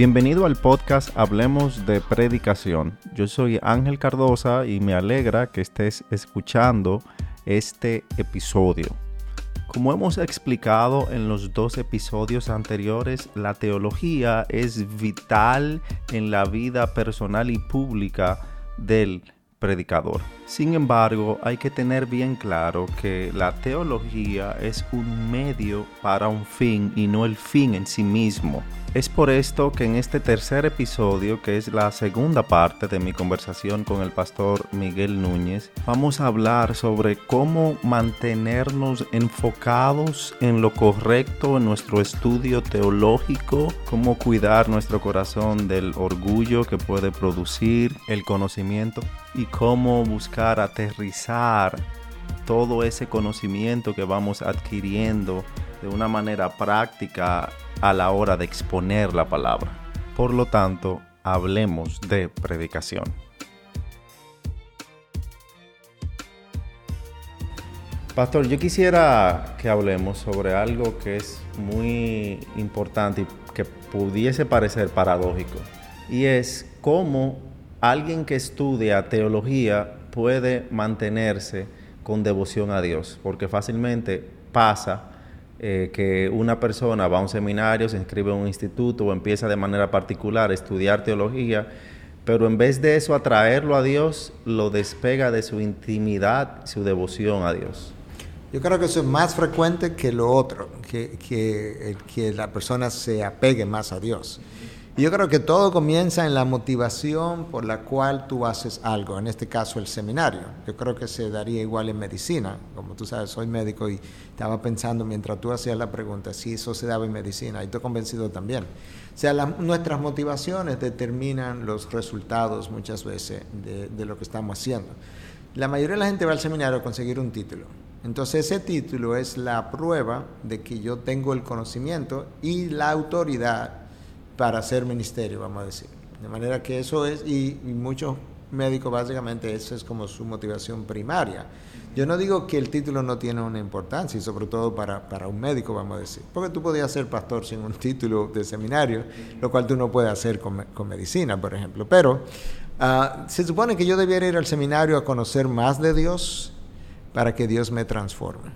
Bienvenido al podcast Hablemos de Predicación. Yo soy Ángel Cardosa y me alegra que estés escuchando este episodio. Como hemos explicado en los dos episodios anteriores, la teología es vital en la vida personal y pública del predicador. Sin embargo, hay que tener bien claro que la teología es un medio para un fin y no el fin en sí mismo. Es por esto que en este tercer episodio, que es la segunda parte de mi conversación con el pastor Miguel Núñez, vamos a hablar sobre cómo mantenernos enfocados en lo correcto en nuestro estudio teológico, cómo cuidar nuestro corazón del orgullo que puede producir el conocimiento y cómo buscar aterrizar todo ese conocimiento que vamos adquiriendo de una manera práctica a la hora de exponer la palabra. Por lo tanto, hablemos de predicación. Pastor, yo quisiera que hablemos sobre algo que es muy importante y que pudiese parecer paradójico, y es cómo alguien que estudia teología puede mantenerse con devoción a Dios, porque fácilmente pasa eh, que una persona va a un seminario, se inscribe en un instituto o empieza de manera particular a estudiar teología, pero en vez de eso atraerlo a Dios, lo despega de su intimidad, su devoción a Dios. Yo creo que eso es más frecuente que lo otro, que, que, que la persona se apegue más a Dios. Y yo creo que todo comienza en la motivación por la cual tú haces algo, en este caso el seminario. Yo creo que se daría igual en medicina. Como tú sabes, soy médico y estaba pensando mientras tú hacías la pregunta si eso se daba en medicina y estoy convencido también. O sea, nuestras motivaciones determinan los resultados muchas veces de, de lo que estamos haciendo. La mayoría de la gente va al seminario a conseguir un título. Entonces ese título es la prueba de que yo tengo el conocimiento y la autoridad para hacer ministerio, vamos a decir. De manera que eso es, y, muchos médicos básicamente eso es como su motivación primaria. Yo no digo que el título no tiene una importancia, y sobre todo para, para, un médico, vamos a decir, porque tú podías ser pastor sin un título de seminario, lo cual tú no puedes hacer con, con medicina, por ejemplo. Pero uh, se supone que yo debiera ir al seminario a conocer más de Dios para que Dios me transforme.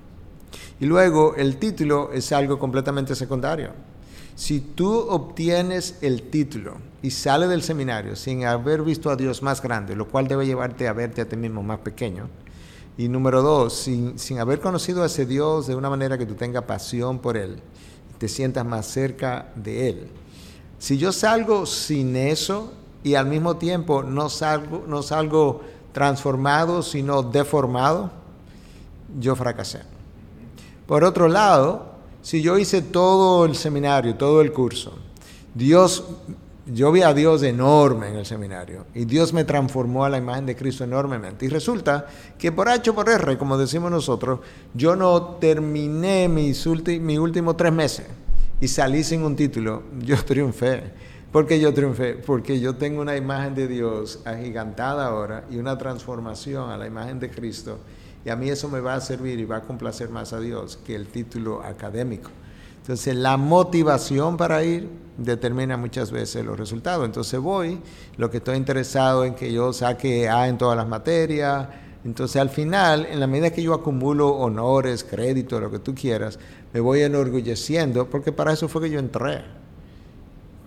Y luego el título es algo completamente secundario. Si tú obtienes el título y sales del seminario sin haber visto a Dios más grande, lo cual debe llevarte a verte a ti mismo más pequeño, y número dos, sin, sin haber conocido a ese Dios de una manera que tú tengas pasión por Él, te sientas más cerca de Él. Si yo salgo sin eso y al mismo tiempo no salgo, no salgo transformado, sino deformado, yo fracasé. Por otro lado, si yo hice todo el seminario, todo el curso, Dios, yo vi a Dios enorme en el seminario y Dios me transformó a la imagen de Cristo enormemente. Y resulta que por H por R, como decimos nosotros, yo no terminé mis, mis últimos tres meses y salí sin un título. Yo triunfé. ¿Por qué yo triunfé? Porque yo tengo una imagen de Dios agigantada ahora y una transformación a la imagen de Cristo y a mí eso me va a servir y va a complacer más a Dios que el título académico. Entonces la motivación para ir determina muchas veces los resultados. Entonces voy, lo que estoy interesado en que yo saque A en todas las materias. Entonces al final, en la medida que yo acumulo honores, créditos, lo que tú quieras, me voy enorgulleciendo porque para eso fue que yo entré.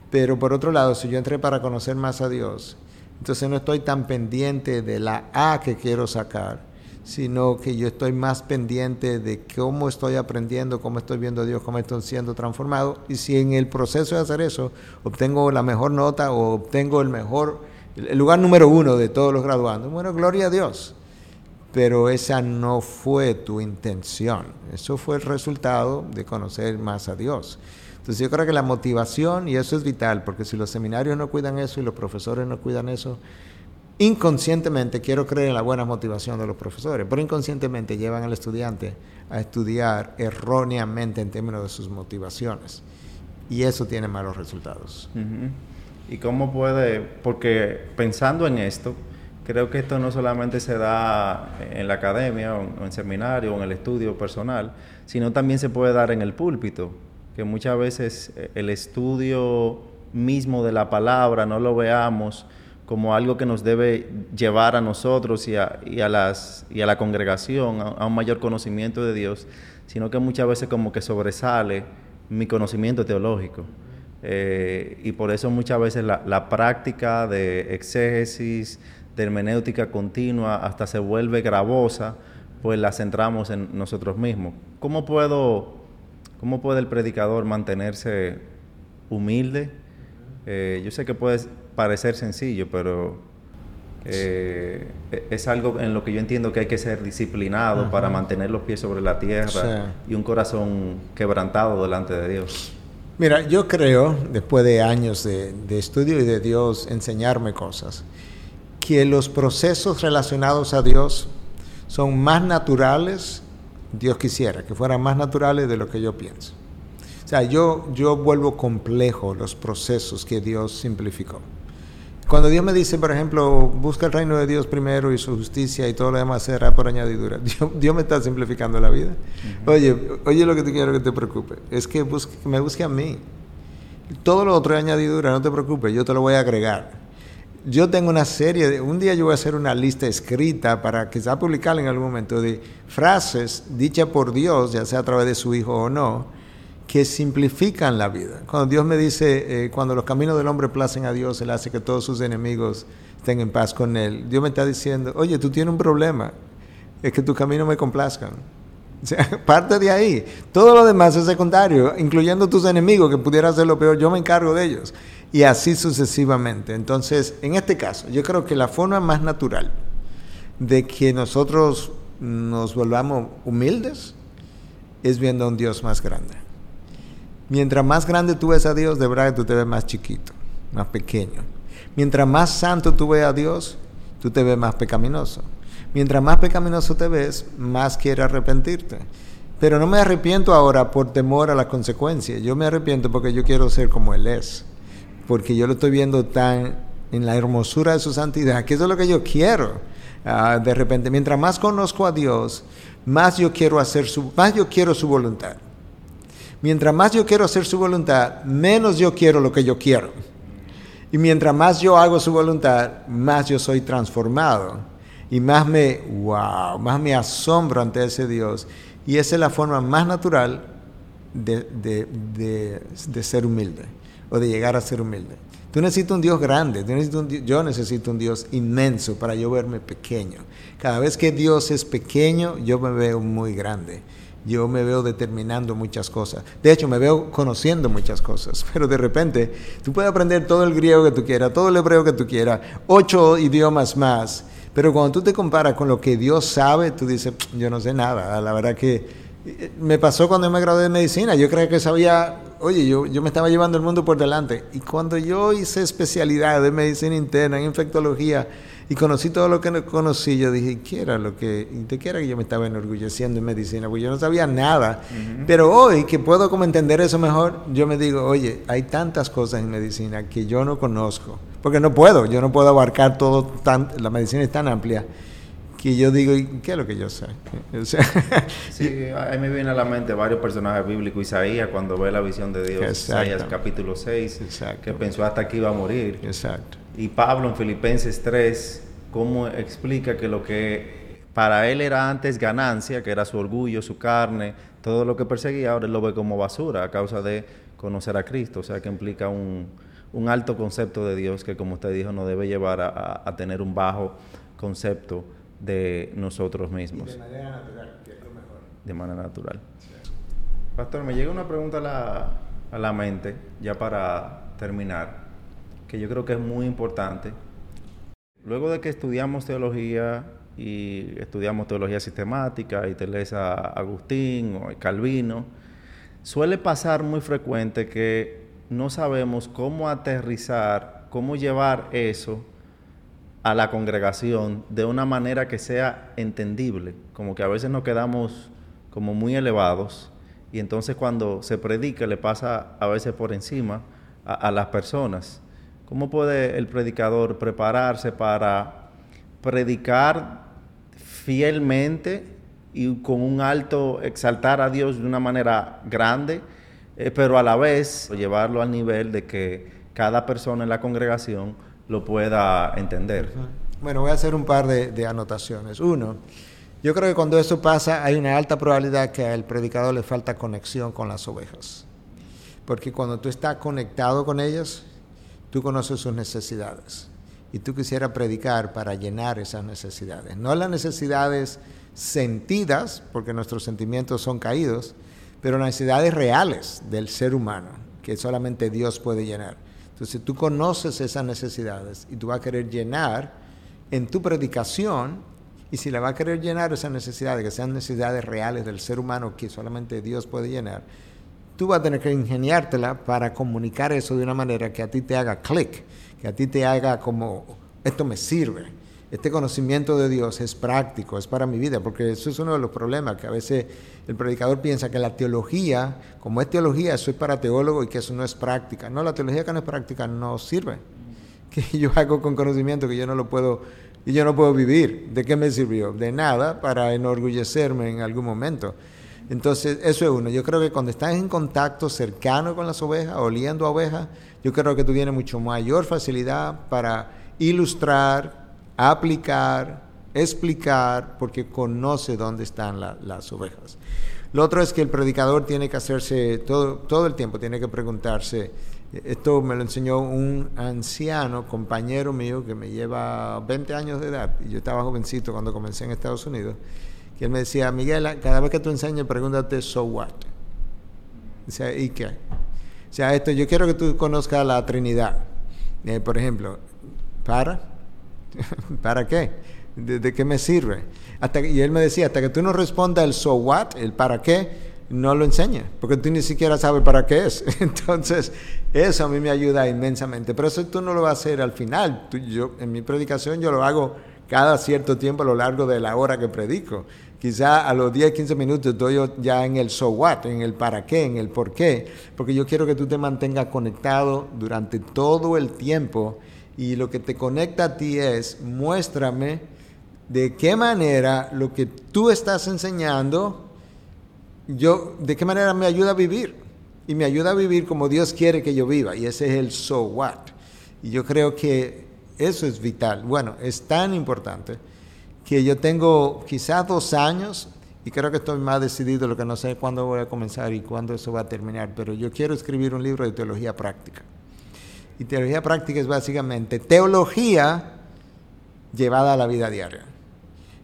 Pero por otro lado, si yo entré para conocer más a Dios, entonces no estoy tan pendiente de la A que quiero sacar, sino que yo estoy más pendiente de cómo estoy aprendiendo, cómo estoy viendo a Dios, cómo estoy siendo transformado. Y si en el proceso de hacer eso obtengo la mejor nota o obtengo el mejor, el lugar número uno de todos los graduandos, bueno, gloria a Dios. Pero esa no fue tu intención, eso fue el resultado de conocer más a Dios. Entonces yo creo que la motivación, y eso es vital, porque si los seminarios no cuidan eso y los profesores no cuidan eso, inconscientemente, quiero creer en la buena motivación de los profesores, pero inconscientemente llevan al estudiante a estudiar erróneamente en términos de sus motivaciones. Y eso tiene malos resultados. ¿Y cómo puede? Porque pensando en esto, creo que esto no solamente se da en la academia o en seminario o en el estudio personal, sino también se puede dar en el púlpito, que muchas veces eh, el estudio mismo de la palabra, no lo veamos como algo que nos debe llevar a nosotros y a, las, y a la congregación a, un mayor conocimiento de Dios, sino que muchas veces como que sobresale mi conocimiento teológico. Eh, y por eso muchas veces la, la práctica de exégesis, de hermenéutica continua, hasta se vuelve gravosa, pues la centramos en nosotros mismos. ¿Cómo puedo, cómo puede el predicador mantenerse humilde? Eh, yo sé que puede parecer sencillo, pero eh, es algo en lo que yo entiendo que hay que ser disciplinado para mantener los pies sobre la tierra y un corazón quebrantado delante de Dios. Mira, yo creo, después de años de, de estudio y de Dios enseñarme cosas, que los procesos relacionados a Dios son más naturales, Dios quisiera, que fueran más naturales de lo que yo pienso. O sea, yo, yo vuelvo complejo los procesos que Dios simplificó. Cuando Dios me dice, por ejemplo, busca el reino de Dios primero y su justicia y todo lo demás será por añadidura, Dios, me está simplificando la vida. Oye, oye lo que te quiero que te preocupe, es que, que me busque a mí. Todo lo otro es añadidura, no te preocupes, yo te lo voy a agregar yo tengo una serie, de, un día yo voy a hacer una lista escrita para quizá publicarla en algún momento de frases dichas por Dios, ya sea a través de su Hijo o no, que simplifican la vida. Cuando Dios me dice, eh, cuando los caminos del hombre placen a Dios, Él hace que todos sus enemigos estén en paz con Él. Dios me está diciendo, oye, tú tienes un problema, es que tus caminos me complazcan. Parte de ahí. Todo lo demás es secundario, incluyendo tus enemigos, que pudiera ser lo peor, yo me encargo de ellos y así sucesivamente. Entonces, en este caso, yo creo que la forma más natural de que nosotros nos volvamos humildes es viendo a un Dios más grande. Mientras más grande tú ves a Dios, de verdad tú te ves más chiquito, más pequeño. Mientras más santo tú ves a Dios, tú te ves más pecaminoso. Mientras más pecaminoso te ves, más quieres arrepentirte. Pero no me arrepiento ahora por temor a la consecuencia. Yo me arrepiento porque yo quiero ser como Él es porque yo lo estoy viendo tan en la hermosura de su santidad, que eso es lo que yo quiero. Ah, de repente, mientras más conozco a Dios, más yo quiero hacer su, más yo quiero su voluntad. Mientras más yo quiero hacer su voluntad, menos yo quiero lo que yo quiero. Y mientras más yo hago su voluntad, más yo soy transformado. Y más me, wow, más me asombro ante ese Dios. Y esa es la forma más natural de, de ser humilde o de llegar a ser humilde. Tú necesitas un Dios grande, yo necesito un Dios inmenso para yo verme pequeño. Cada vez que Dios es pequeño, yo me veo muy grande. Yo me veo determinando muchas cosas. De hecho, me veo conociendo muchas cosas. Pero de repente, tú puedes aprender todo el griego que tú quieras, todo el hebreo que tú quieras, ocho idiomas más. Pero cuando tú te comparas con lo que Dios sabe, tú dices, yo no sé nada. La verdad que eh, me pasó cuando me gradué de medicina. Yo creía que sabía oye, yo, yo me estaba llevando el mundo por delante. Y cuando yo hice especialidad de medicina interna, en infectología, y conocí todo lo que conocí, yo dije, ¿qué era lo que, te qué era que yo me estaba enorgulleciendo en medicina? Porque yo no sabía nada. Pero hoy que puedo como entender eso mejor, yo me digo, oye, hay tantas cosas en medicina que yo no conozco. Porque no puedo, yo no puedo abarcar todo, tan, la medicina es tan amplia que yo digo, ¿qué es lo que yo sé? sí, a mí me viene a la mente varios personajes bíblicos. Isaías, cuando ve la visión de Dios, Isaías capítulo 6, que pensó hasta que iba a morir. Exacto. Y Pablo en Filipenses 3, cómo explica que lo que para él era antes ganancia, que era su orgullo, su carne, todo lo que perseguía, ahora él lo ve como basura a causa de conocer a Cristo. O sea, que implica un, alto concepto de Dios que, como usted dijo, no debe llevar a tener un bajo concepto de nosotros mismos. de manera natural, que es lo mejor. De manera natural. Pastor, me llega una pregunta a la, a la mente, ya para terminar, que yo creo que es muy importante. Luego de que estudiamos teología y estudiamos teología sistemática y te lees a Agustín o Calvino, suele pasar muy frecuente que no sabemos cómo aterrizar, cómo llevar eso a la congregación de una manera que sea entendible, como que a veces nos quedamos como muy elevados y entonces cuando se predica le pasa a veces por encima a, las personas. ¿Cómo puede el predicador prepararse para predicar fielmente y con un alto exaltar a Dios de una manera grande, eh, pero a la vez llevarlo al nivel de que cada persona en la congregación lo pueda entender. Bueno, voy a hacer un par de, de anotaciones. Uno, yo creo que cuando eso pasa hay una alta probabilidad que al predicador le falta conexión con las ovejas. Porque cuando tú estás conectado con ellas, tú conoces sus necesidades. Y tú quisieras predicar para llenar esas necesidades. No las necesidades sentidas, porque nuestros sentimientos son caídos, pero necesidades reales del ser humano, que solamente Dios puede llenar. Entonces tú conoces esas necesidades y tú vas a querer llenar en tu predicación, y si la vas a querer llenar esas necesidades, que sean necesidades reales del ser humano que solamente Dios puede llenar, tú vas a tener que ingeniártela para comunicar eso de una manera que a ti te haga clic, que a ti te haga como, esto me sirve. Este conocimiento de Dios es práctico, es para mi vida, porque eso es uno de los problemas, que a veces el predicador piensa que la teología, como es teología, eso es para teólogo y que eso no es práctica. No, la teología que no es práctica no sirve. Que yo hago con conocimiento que yo no lo puedo, y yo no puedo vivir. ¿De qué me sirvió? De nada para enorgullecerme en algún momento. Entonces, eso es uno. Yo creo que cuando estás en contacto cercano con las ovejas, oliendo a ovejas, yo creo que tú tienes mucho mayor facilidad para ilustrar, aplicar, explicar, porque conoce dónde están las ovejas. Lo otro es que el predicador tiene que hacerse, todo, todo el tiempo tiene que preguntarse, esto me lo enseñó un anciano, compañero mío, que me lleva 20 años de edad, y yo estaba jovencito cuando comencé en Estados Unidos, que él me decía, Miguel, cada vez que tú enseñes, pregúntate, so what? O sea, ¿y qué? O sea, esto, yo quiero que tú conozcas la Trinidad. Eh, por ejemplo, ¿para? ¿Para qué? ¿De, qué me sirve? Hasta y él me decía, hasta que tú no respondas el so what, el para qué, no lo enseña, porque tú ni siquiera sabes para qué es. Entonces, eso a mí me ayuda inmensamente. Pero eso tú no lo vas a hacer al final. yo, en mi predicación yo lo hago cada cierto tiempo a lo largo de la hora que predico. Quizá a los 10, 15 minutos estoy ya en el so what, en el para qué, en el por qué, porque yo quiero que tú te mantengas conectado durante todo el tiempo y lo que te conecta a ti es muéstrame de qué manera lo que tú estás enseñando, yo, de qué manera me ayuda a vivir. Y me ayuda a vivir como Dios quiere que yo viva. Y ese es el so what. Y yo creo que eso es vital. Bueno, es tan importante que yo tengo quizás dos años y creo que estoy más decidido, lo que no sé cuándo voy a comenzar y cuándo eso va a terminar, pero yo quiero escribir un libro de teología práctica. Y teología práctica es básicamente teología llevada a la vida diaria.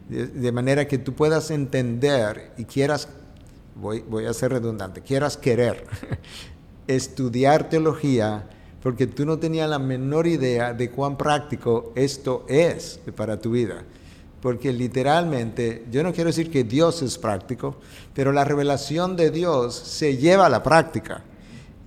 De, manera que tú puedas entender y quieras, voy, voy a ser redundante, quieras querer estudiar teología porque tú no tenías la menor idea de cuán práctico esto es para tu vida porque literalmente, yo no quiero decir que Dios es práctico, pero la revelación de Dios se lleva a la práctica.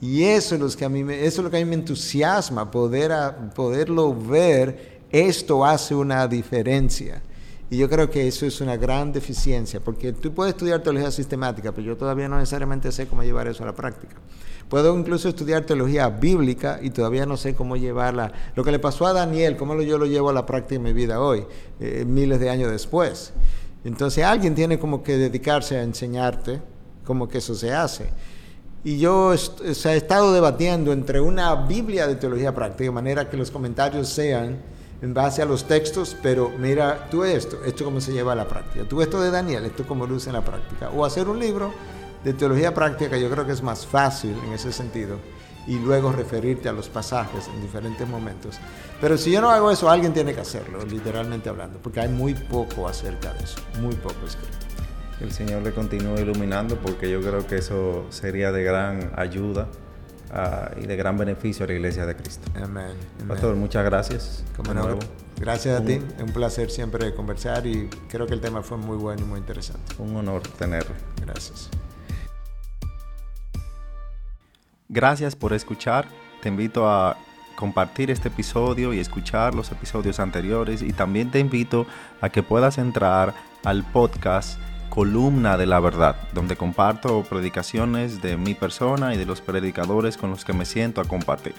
Y eso es lo que a mí me, eso es lo que a mí me entusiasma, poder poderlo ver, esto hace una diferencia. Y yo creo que eso es una gran deficiencia, porque tú puedes estudiar teología sistemática, pero yo todavía no necesariamente sé cómo llevar eso a la práctica. Puedo incluso estudiar teología bíblica y todavía no sé cómo llevarla. Lo que le pasó a Daniel, cómo yo lo llevo a la práctica en mi vida hoy, eh, miles de años después. Entonces alguien tiene como que dedicarse a enseñarte cómo que eso se hace. Y yo he estado debatiendo entre una Biblia de teología práctica, de manera que los comentarios sean en base a los textos, pero mira, tú esto, esto cómo se lleva a la práctica. Tú esto de Daniel, esto cómo usa en la práctica. O hacer un libro de teología práctica yo creo que es más fácil en ese sentido y luego referirte a los pasajes en diferentes momentos. Pero si yo no hago eso, alguien tiene que hacerlo, literalmente hablando, porque hay muy poco acerca de eso, muy poco escrito. El Señor le continúe iluminando porque yo creo que eso sería de gran ayuda ah, y de gran beneficio a la iglesia de Cristo. Amén. Pastor, muchas gracias. Gracias a ti, es un placer siempre conversar y creo que el tema fue muy bueno y muy interesante. Un honor tenerlo. Gracias. Gracias por escuchar. Te invito a compartir este episodio y escuchar los episodios anteriores y también te invito a que puedas entrar al podcast Columna de la Verdad, donde comparto predicaciones de mi persona y de los predicadores con los que me siento a compartir.